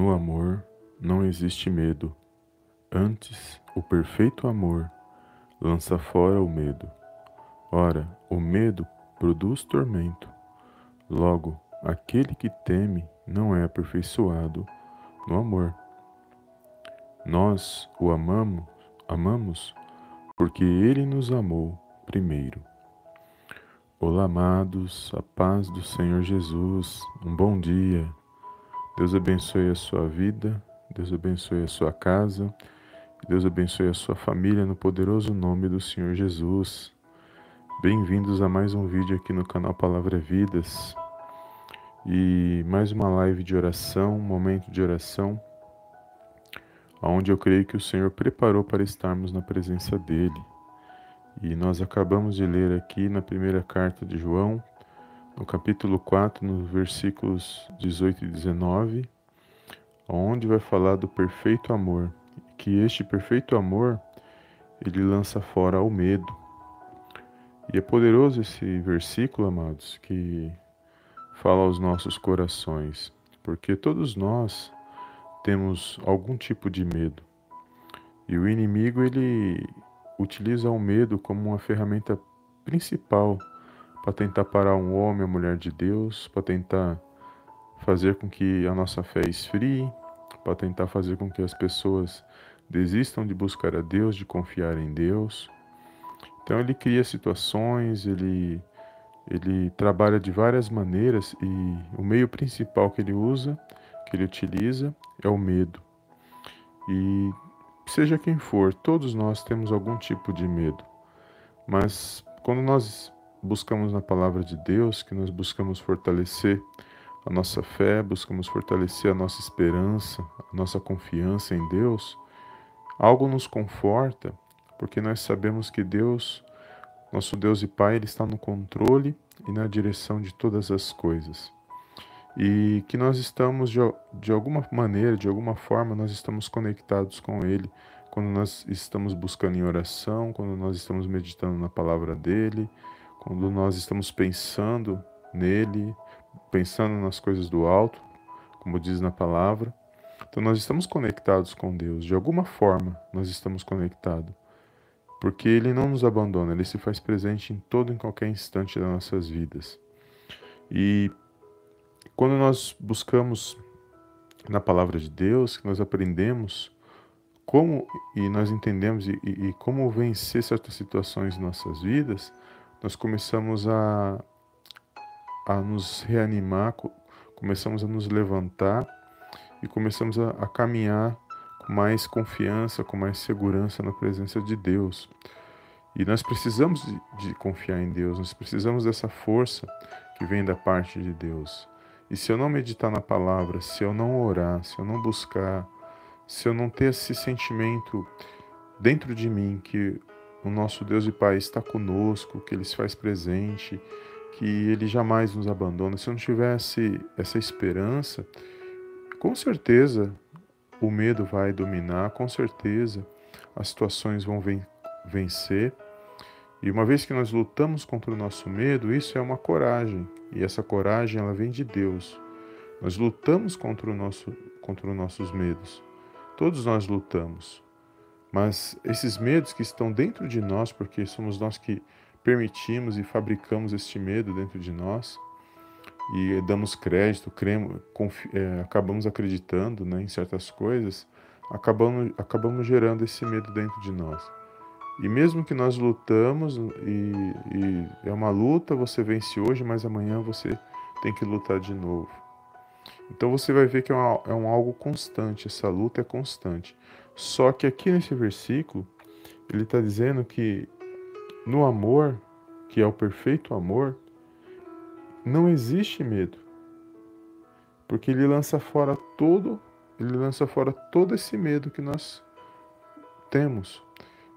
No amor não existe medo. Antes, o perfeito amor lança fora o medo. Ora, o medo produz tormento. Logo, aquele que teme não é aperfeiçoado no amor. Nós o amamos, amamos porque ele nos amou primeiro. Olá, amados, a paz do Senhor Jesus. Um bom dia. Deus abençoe a sua vida, Deus abençoe a sua casa, Deus abençoe a sua família no poderoso nome do Senhor Jesus. Bem-vindos a mais um vídeo aqui no canal Palavra Vidas e mais uma live de oração, um momento de oração, onde eu creio que o Senhor preparou para estarmos na presença dEle. E nós acabamos de ler aqui na primeira carta de João, no capítulo 4, nos versículos 18 e 19, onde vai falar do perfeito amor, que este perfeito amor ele lança fora o medo. E é poderoso esse versículo, amados, que fala aos nossos corações, porque todos nós temos algum tipo de medo. E o inimigo ele utiliza o medo como uma ferramenta principal para tentar parar um homem, a mulher de Deus, para tentar fazer com que a nossa fé esfrie, para tentar fazer com que as pessoas desistam de buscar a Deus, de confiar em Deus. Então ele cria situações, ele ele trabalha de várias maneiras e o meio principal que ele usa, que ele utiliza, é o medo. E seja quem for, todos nós temos algum tipo de medo. Mas quando nós buscamos na palavra de Deus, que nós buscamos fortalecer a nossa fé, buscamos fortalecer a nossa esperança, a nossa confiança em Deus, algo nos conforta, porque nós sabemos que Deus, nosso Deus e Pai, Ele está no controle e na direção de todas as coisas. E que nós estamos, de, de alguma maneira, de alguma forma, nós estamos conectados com Ele, quando nós estamos buscando em oração, quando nós estamos meditando na palavra dEle, quando nós estamos pensando nele, pensando nas coisas do alto, como diz na palavra. Então nós estamos conectados com Deus, de alguma forma nós estamos conectados. Porque ele não nos abandona, ele se faz presente em todo e em qualquer instante das nossas vidas. E quando nós buscamos na palavra de Deus, que nós aprendemos como e nós entendemos e, e, como vencer certas situações em nossas vidas, nós começamos a, a nos reanimar, começamos a nos levantar e começamos a, a caminhar com mais confiança, com mais segurança na presença de Deus. E nós precisamos de, de, confiar em Deus, nós precisamos dessa força que vem da parte de Deus. E se eu não meditar na palavra, se eu não orar, se eu não buscar, se eu não ter esse sentimento dentro de mim que o nosso Deus e Pai está conosco, que Ele se faz presente, que Ele jamais nos abandona. Se eu não tivesse essa esperança, com certeza o medo vai dominar, com certeza as situações vão vencer. E uma vez que nós lutamos contra o nosso medo, isso é uma coragem, e essa coragem ela vem de Deus. Nós lutamos contra, o nosso, contra os nossos medos. Todos nós lutamos. Mas esses medos que estão dentro de nós, porque somos nós que permitimos e fabricamos este medo dentro de nós, e damos crédito, cremos, é, acabamos acreditando né, em certas coisas, acabamos, acabamos gerando esse medo dentro de nós. E mesmo que nós lutamos, e, e é uma luta, você vence hoje, mas amanhã você tem que lutar de novo. Então você vai ver que é, uma, é um algo constante, essa luta é constante. Só que aqui nesse versículo, ele está dizendo que no amor, que é o perfeito amor, não existe medo. Porque ele lança fora todo, ele lança fora todo esse medo que nós temos.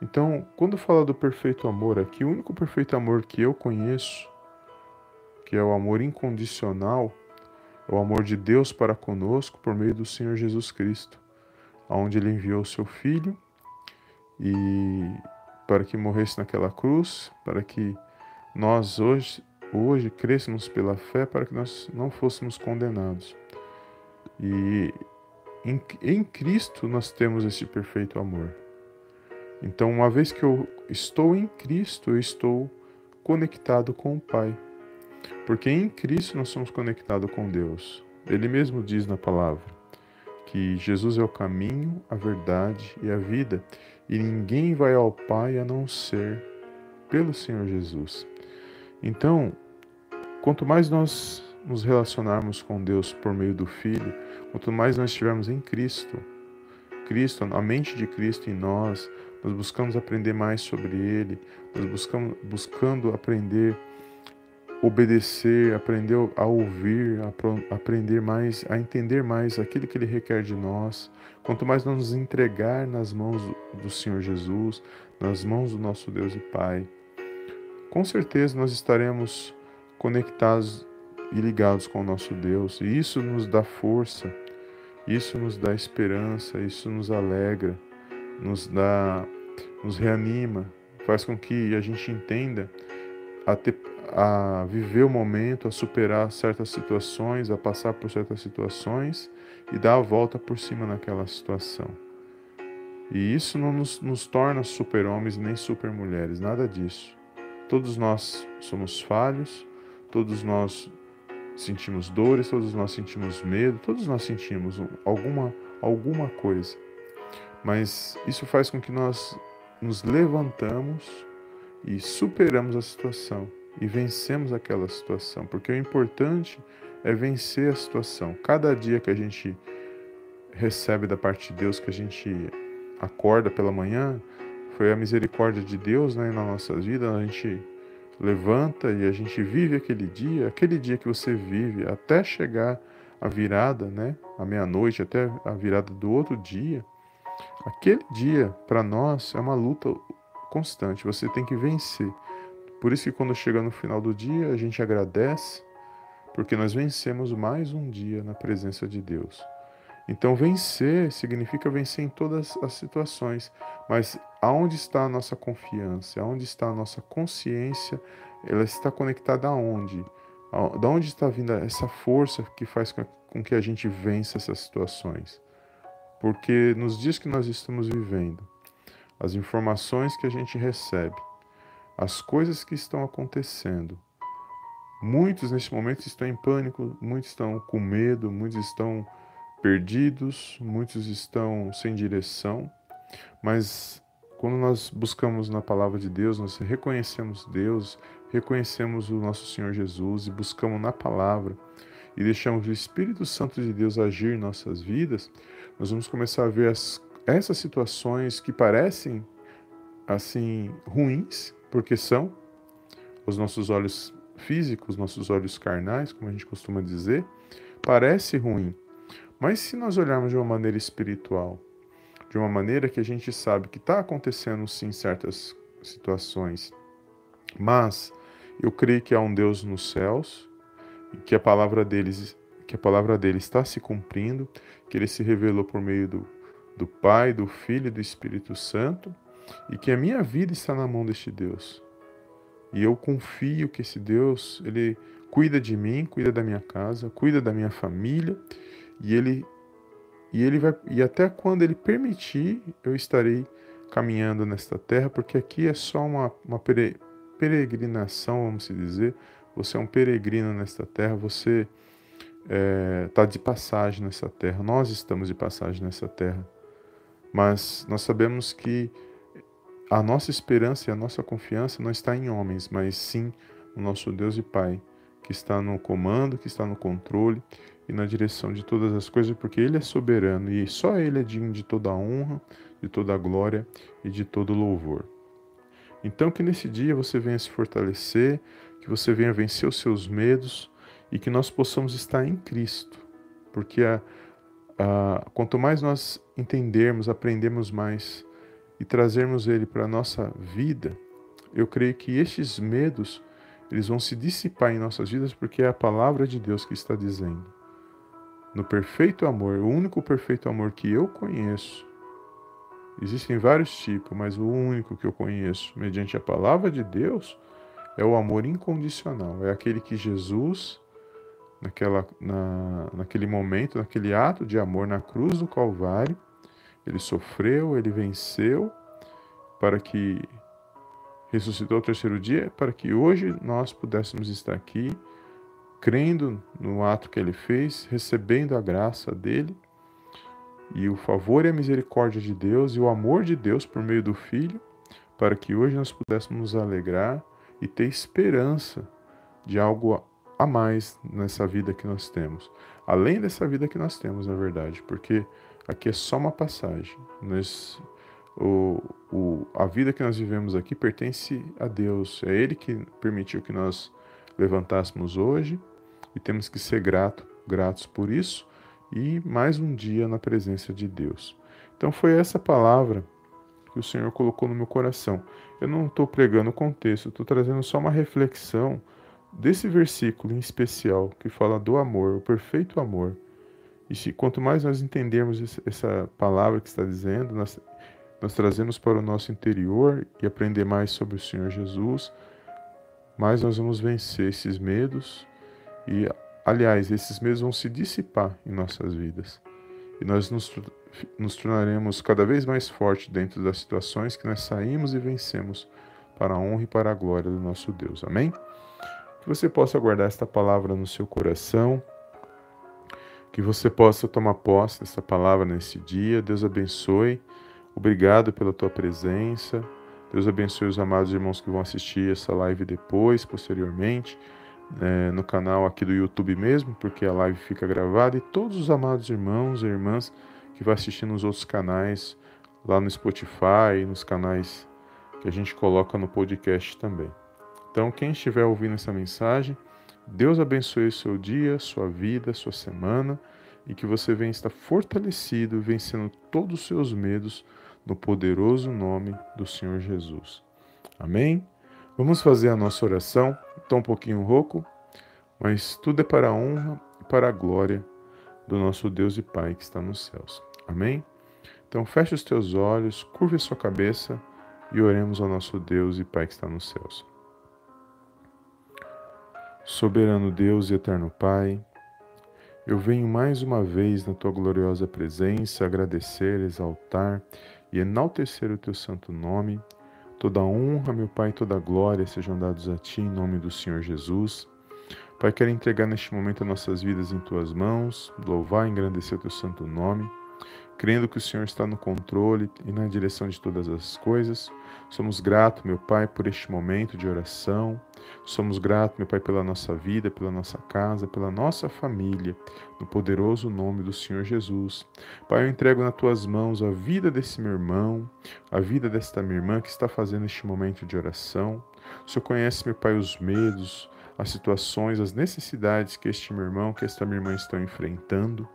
Então, quando fala do perfeito amor aqui, o único perfeito amor que eu conheço, que é o amor incondicional, é o amor de Deus para conosco por meio do Senhor Jesus Cristo onde ele enviou seu filho e para que morresse naquela cruz, para que nós hoje hoje crescemos pela fé para que nós não fôssemos condenados. E em, em Cristo nós temos esse perfeito amor. Então, uma vez que eu estou em Cristo, eu estou conectado com o Pai. Porque em Cristo nós somos conectados com Deus. Ele mesmo diz na palavra que Jesus é o caminho, a verdade e a vida, e ninguém vai ao Pai a não ser pelo Senhor Jesus. Então, quanto mais nós nos relacionarmos com Deus por meio do Filho, quanto mais nós estivermos em Cristo, Cristo, a mente de Cristo em nós, nós buscamos aprender mais sobre Ele, nós buscamos buscando aprender, obedecer, aprender a ouvir, a aprender mais, a entender mais aquilo que Ele requer de nós. Quanto mais nós nos entregar nas mãos do Senhor Jesus, nas mãos do nosso Deus e Pai, com certeza nós estaremos conectados e ligados com o nosso Deus. E isso nos dá força, isso nos dá esperança, isso nos alegra, nos dá, nos reanima, faz com que a gente entenda a, ter, a viver o momento, a superar certas situações, a passar por certas situações e dar a volta por cima naquela situação. E isso não nos, nos torna super-homens nem super-mulheres, nada disso. Todos nós somos falhos, todos nós sentimos dores, todos nós sentimos medo, todos nós sentimos alguma, alguma coisa. Mas isso faz com que nós nos levantamos e superamos a situação e vencemos aquela situação, porque o importante é vencer a situação. Cada dia que a gente recebe da parte de Deus, que a gente acorda pela manhã, foi a misericórdia de Deus né, na nossa vida, a gente levanta e a gente vive aquele dia, aquele dia que você vive até chegar a virada, né, a meia-noite, até a virada do outro dia, aquele dia para nós é uma luta constante, você tem que vencer. Por isso que quando chega no final do dia, a gente agradece, porque nós vencemos mais um dia na presença de Deus. Então, vencer significa vencer em todas as situações, mas aonde está a nossa confiança? Aonde está a nossa consciência? Ela está conectada aonde? Da onde está vindo essa força que faz com que a gente vença essas situações? Porque nos dias que nós estamos vivendo, as informações que a gente recebe, as coisas que estão acontecendo, muitos nesse momento estão em pânico, muitos estão com medo, muitos estão perdidos, muitos estão sem direção, mas quando nós buscamos na palavra de Deus, nós reconhecemos Deus, reconhecemos o nosso Senhor Jesus e buscamos na palavra e deixamos o Espírito Santo de Deus agir em nossas vidas, nós vamos começar a ver as, essas situações que parecem assim ruins, porque são os nossos olhos físicos, nossos olhos carnais, como a gente costuma dizer, parece ruim, mas se nós olharmos de uma maneira espiritual, de uma maneira que a gente sabe que está acontecendo sim certas situações, mas eu creio que há um Deus nos céus e que a palavra deles que a palavra dele está se cumprindo, que ele se revelou por meio do, do Pai, do Filho e do Espírito Santo, e que a minha vida está na mão deste Deus. E eu confio que esse Deus, ele cuida de mim, cuida da minha casa, cuida da minha família e ele e ele vai e até quando ele permitir, eu estarei caminhando nesta terra, porque aqui é só uma, uma peregrinação, vamos dizer. Você é um peregrino nesta terra, você está é, tá de passagem nessa terra. Nós estamos de passagem nessa terra. Mas nós sabemos que a nossa esperança e a nossa confiança não está em homens, mas sim no nosso Deus e Pai, que está no comando, que está no controle e na direção de todas as coisas, porque Ele é soberano e só Ele é digno de toda a honra, de toda a glória e de todo louvor. Então, que nesse dia você venha se fortalecer, que você venha vencer os seus medos e que nós possamos estar em Cristo, porque a, a, quanto mais nós entendermos, aprendermos mais e trazermos Ele para a nossa vida, eu creio que estes medos eles vão se dissipar em nossas vidas porque é a palavra de Deus que está dizendo no perfeito amor, o único perfeito amor que eu conheço. Existem vários tipos, mas o único que eu conheço, mediante a palavra de Deus, é o amor incondicional. É aquele que Jesus naquela, na, naquele momento, naquele ato de amor na cruz do Calvário. Ele sofreu, ele venceu para que ressuscitou ao terceiro dia, para que hoje nós pudéssemos estar aqui, crendo no ato que ele fez, recebendo a graça dele e o favor e a misericórdia de Deus e o amor de Deus por meio do Filho, para que hoje nós pudéssemos nos alegrar e ter esperança de algo a mais nessa vida que nós temos. Além dessa vida que nós temos, na verdade, porque aqui é só uma passagem. Nós, o, o, a vida que nós vivemos aqui pertence a Deus. É Ele que permitiu que nós levantássemos hoje e temos que ser grato, gratos por isso e mais um dia na presença de Deus. Então foi essa palavra que o Senhor colocou no meu coração. Eu não estou pregando o contexto, estou trazendo só uma reflexão desse versículo em especial que fala do amor, o perfeito amor. E se, quanto mais nós entendermos essa palavra que está dizendo, nós, nós trazemos para o nosso interior e aprender mais sobre o Senhor Jesus, mais nós vamos vencer esses medos e, aliás, esses medos vão se dissipar em nossas vidas. E nós nos, nos tornaremos cada vez mais fortes dentro das situações que nós saímos e vencemos para a honra e para a glória do nosso Deus. Amém? Que você possa guardar esta palavra no seu coração, que você possa tomar posse dessa palavra nesse dia. Deus abençoe. Obrigado pela tua presença. Deus abençoe os amados irmãos que vão assistir essa live depois, posteriormente, é, no canal aqui do YouTube mesmo, porque a live fica gravada, e todos os amados irmãos e irmãs que vão assistir nos outros canais, lá no Spotify, nos canais que a gente coloca no podcast também. Então, quem estiver ouvindo essa mensagem, Deus abençoe o seu dia, sua vida, sua semana e que você venha estar fortalecido, vencendo todos os seus medos no poderoso nome do Senhor Jesus. Amém? Vamos fazer a nossa oração. Estou um pouquinho rouco, mas tudo é para a honra e para a glória do nosso Deus e Pai que está nos céus. Amém? Então feche os teus olhos, curve a sua cabeça e oremos ao nosso Deus e Pai que está nos céus. Soberano Deus e eterno Pai, eu venho mais uma vez na tua gloriosa presença agradecer, exaltar e enaltecer o teu santo nome. Toda honra, meu Pai, toda glória sejam dados a ti em nome do Senhor Jesus. Pai, quero entregar neste momento nossas vidas em tuas mãos, louvar e engrandecer o teu santo nome crendo que o Senhor está no controle e na direção de todas as coisas. Somos gratos, meu Pai, por este momento de oração. Somos gratos, meu Pai, pela nossa vida, pela nossa casa, pela nossa família, no poderoso nome do Senhor Jesus. Pai, eu entrego nas tuas mãos a vida desse meu irmão, a vida desta minha irmã que está fazendo este momento de oração. O Senhor conhece, meu Pai, os medos, as situações, as necessidades que este meu irmão, que esta minha irmã estão enfrentando.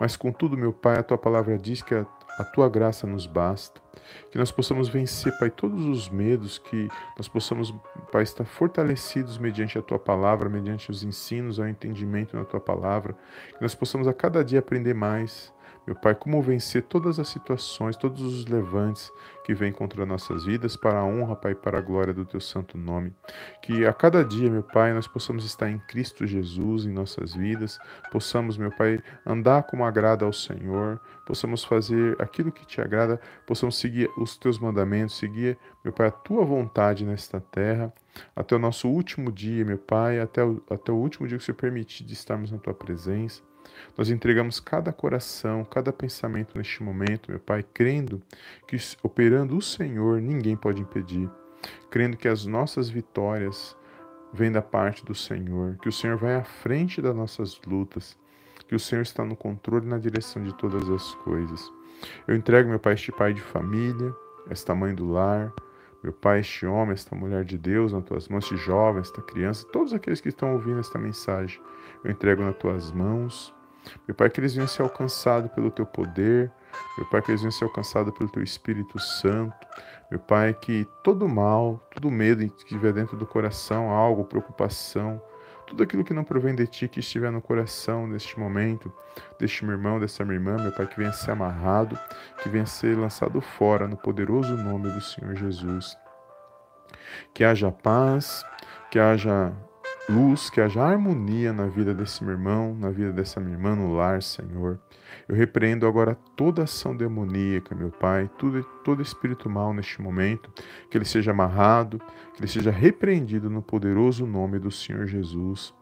Mas contudo, meu Pai, a tua palavra diz que a, a tua graça nos basta, que nós possamos vencer, Pai, todos os medos, que nós possamos, Pai, estar fortalecidos mediante a tua palavra, mediante os ensinos, ao entendimento na tua palavra, que nós possamos a cada dia aprender mais, meu Pai, como vencer todas as situações, todos os levantes que vêm contra nossas vidas, para a honra, Pai, para a glória do Teu santo nome. Que a cada dia, meu Pai, nós possamos estar em Cristo Jesus em nossas vidas, possamos, meu Pai, andar como agrada ao Senhor, possamos fazer aquilo que te agrada, possamos seguir os Teus mandamentos, seguir, meu Pai, a Tua vontade nesta terra, até o nosso último dia, meu Pai, até o, até o último dia que o Senhor permitir de estarmos na Tua presença. Nós entregamos cada coração, cada pensamento neste momento, meu Pai, crendo que operando o Senhor ninguém pode impedir, crendo que as nossas vitórias vêm da parte do Senhor, que o Senhor vai à frente das nossas lutas, que o Senhor está no controle e na direção de todas as coisas. Eu entrego, meu Pai, este pai de família, esta mãe do lar, meu Pai, este homem, esta mulher de Deus nas tuas mãos, este jovem, esta criança, todos aqueles que estão ouvindo esta mensagem, eu entrego nas tuas mãos. Meu Pai, que eles venham ser alcançados pelo teu poder. Meu Pai, que eles venham ser alcançados pelo teu Espírito Santo. Meu Pai, que todo mal, todo medo que estiver dentro do coração, algo, preocupação, tudo aquilo que não provém de ti, que estiver no coração neste momento, deste meu irmão, dessa minha irmã, meu Pai, que venha ser amarrado, que venha ser lançado fora no poderoso nome do Senhor Jesus. Que haja paz, que haja luz, que haja harmonia na vida desse meu irmão, na vida dessa minha irmã no lar, Senhor. Eu repreendo agora toda ação demoníaca, meu Pai, tudo, todo espírito mal neste momento, que ele seja amarrado, que ele seja repreendido no poderoso nome do Senhor Jesus.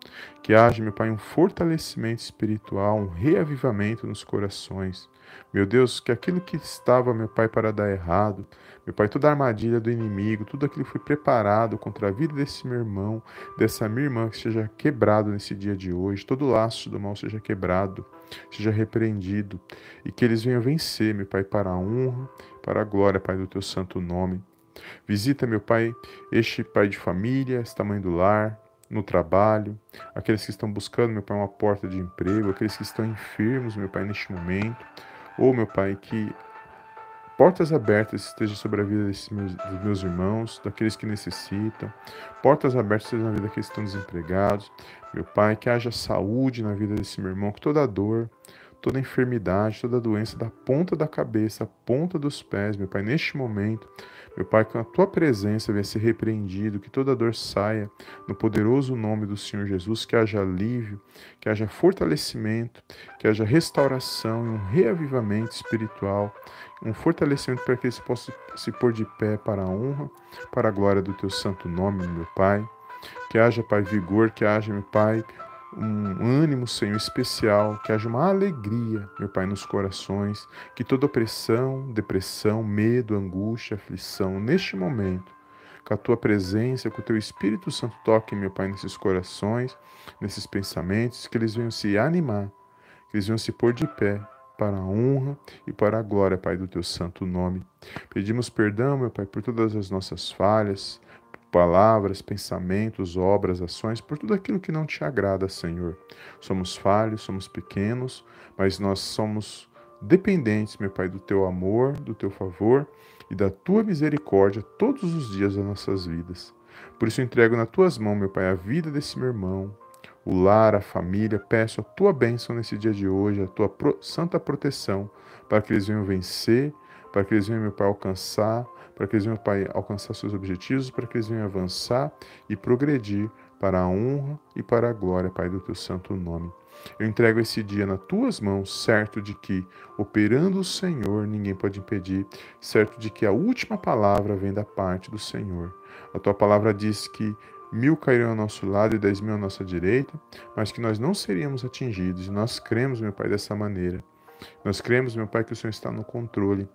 Que haja, meu Pai, um fortalecimento espiritual, um reavivamento nos corações. Meu Deus, que aquilo que estava, meu Pai, para dar errado, meu Pai, toda a armadilha do inimigo, tudo aquilo que foi preparado contra a vida desse meu irmão, dessa minha irmã, que seja quebrado nesse dia de hoje, todo laço do mal seja quebrado, seja repreendido, e que eles venham vencer, meu Pai, para a honra, para a glória, Pai, do teu santo nome. Visita, meu Pai, este pai de família, esta mãe do lar, no trabalho, aqueles que estão buscando, meu Pai, uma porta de emprego, aqueles que estão enfermos, meu Pai, neste momento. Ou, meu Pai, que portas abertas estejam sobre a vida desses meus, dos meus irmãos, daqueles que necessitam. Portas abertas estejam na vida daqueles que estão desempregados. Meu Pai, que haja saúde na vida desse meu irmão, que toda dor, toda enfermidade, toda doença da ponta da cabeça, ponta dos pés, meu Pai, neste momento, meu Pai, que a tua presença venha ser repreendido, que toda dor saia no poderoso nome do Senhor Jesus, que haja alívio, que haja fortalecimento, que haja restauração e um reavivamento espiritual, um fortalecimento para que eles possam se pôr de pé para a honra, para a glória do teu santo nome, meu Pai. Que haja, Pai, vigor, que haja, meu Pai, um ânimo, Senhor, especial, que haja uma alegria, meu Pai, nos corações, que toda opressão, depressão, medo, angústia, aflição, neste momento, com a tua presença, com o teu Espírito Santo toque, meu Pai, nesses corações, nesses pensamentos, que eles venham se animar, que eles venham se pôr de pé para a honra e para a glória, Pai, do teu santo nome. Pedimos perdão, meu Pai, por todas as nossas falhas, palavras, pensamentos, obras, ações, por tudo aquilo que não te agrada, Senhor. Somos falhos, somos pequenos, mas nós somos dependentes, meu Pai, do teu amor, do teu favor e da tua misericórdia todos os dias das nossas vidas. Por isso entrego nas tuas mãos, meu Pai, a vida desse meu irmão, o lar, a família. Peço a tua bênção nesse dia de hoje, a tua pro, santa proteção, para que eles venham vencer, para que eles venham, meu Pai, alcançar para que eles venham, Pai, alcançar seus objetivos, para que eles venham avançar e progredir para a honra e para a glória, Pai, do teu santo nome. Eu entrego esse dia nas tuas mãos, certo de que, operando o Senhor, ninguém pode impedir, certo de que a última palavra vem da parte do Senhor. A tua palavra diz que mil cairão ao nosso lado e dez mil à nossa direita, mas que nós não seríamos atingidos. E nós cremos, meu Pai, dessa maneira. Nós cremos, meu Pai, que o Senhor está no controle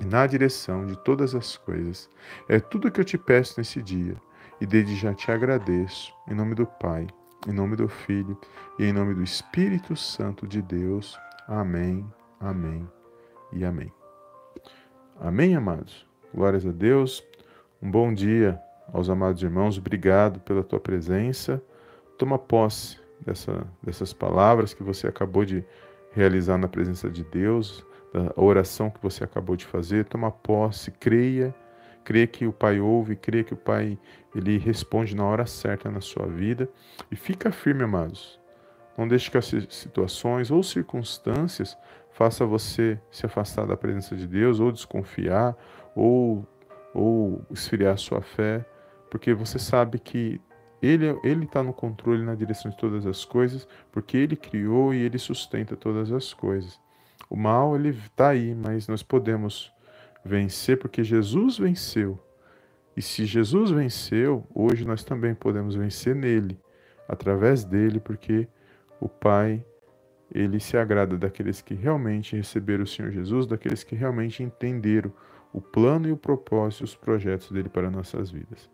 e na direção de todas as coisas. É tudo que eu te peço nesse dia, e desde já te agradeço, em nome do Pai, em nome do Filho e em nome do Espírito Santo de Deus. Amém, amém e amém. Amém, amados? Glórias a Deus. Um bom dia aos amados irmãos. Obrigado pela tua presença. Toma posse dessa, dessas palavras que você acabou de realizar na presença de Deus da oração que você acabou de fazer, toma posse, creia, creia que o Pai ouve, creia que o Pai ele responde na hora certa na sua vida e fica firme, amados. Não deixe que as situações ou circunstâncias faça você se afastar da presença de Deus ou desconfiar ou ou esfriar a sua fé, porque você sabe que ele ele está no controle na direção de todas as coisas, porque ele criou e ele sustenta todas as coisas. O mal ele está aí, mas nós podemos vencer porque Jesus venceu. E se Jesus venceu, hoje nós também podemos vencer nele, através dele, porque o Pai ele se agrada daqueles que realmente receberam o Senhor Jesus, daqueles que realmente entenderam o plano e o propósito os projetos dele para nossas vidas.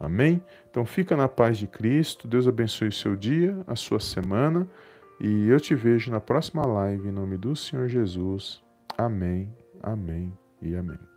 Amém? Então fica na paz de Cristo. Deus abençoe o seu dia, a sua semana. E eu te vejo na próxima live em nome do Senhor Jesus. Amém, amém e amém.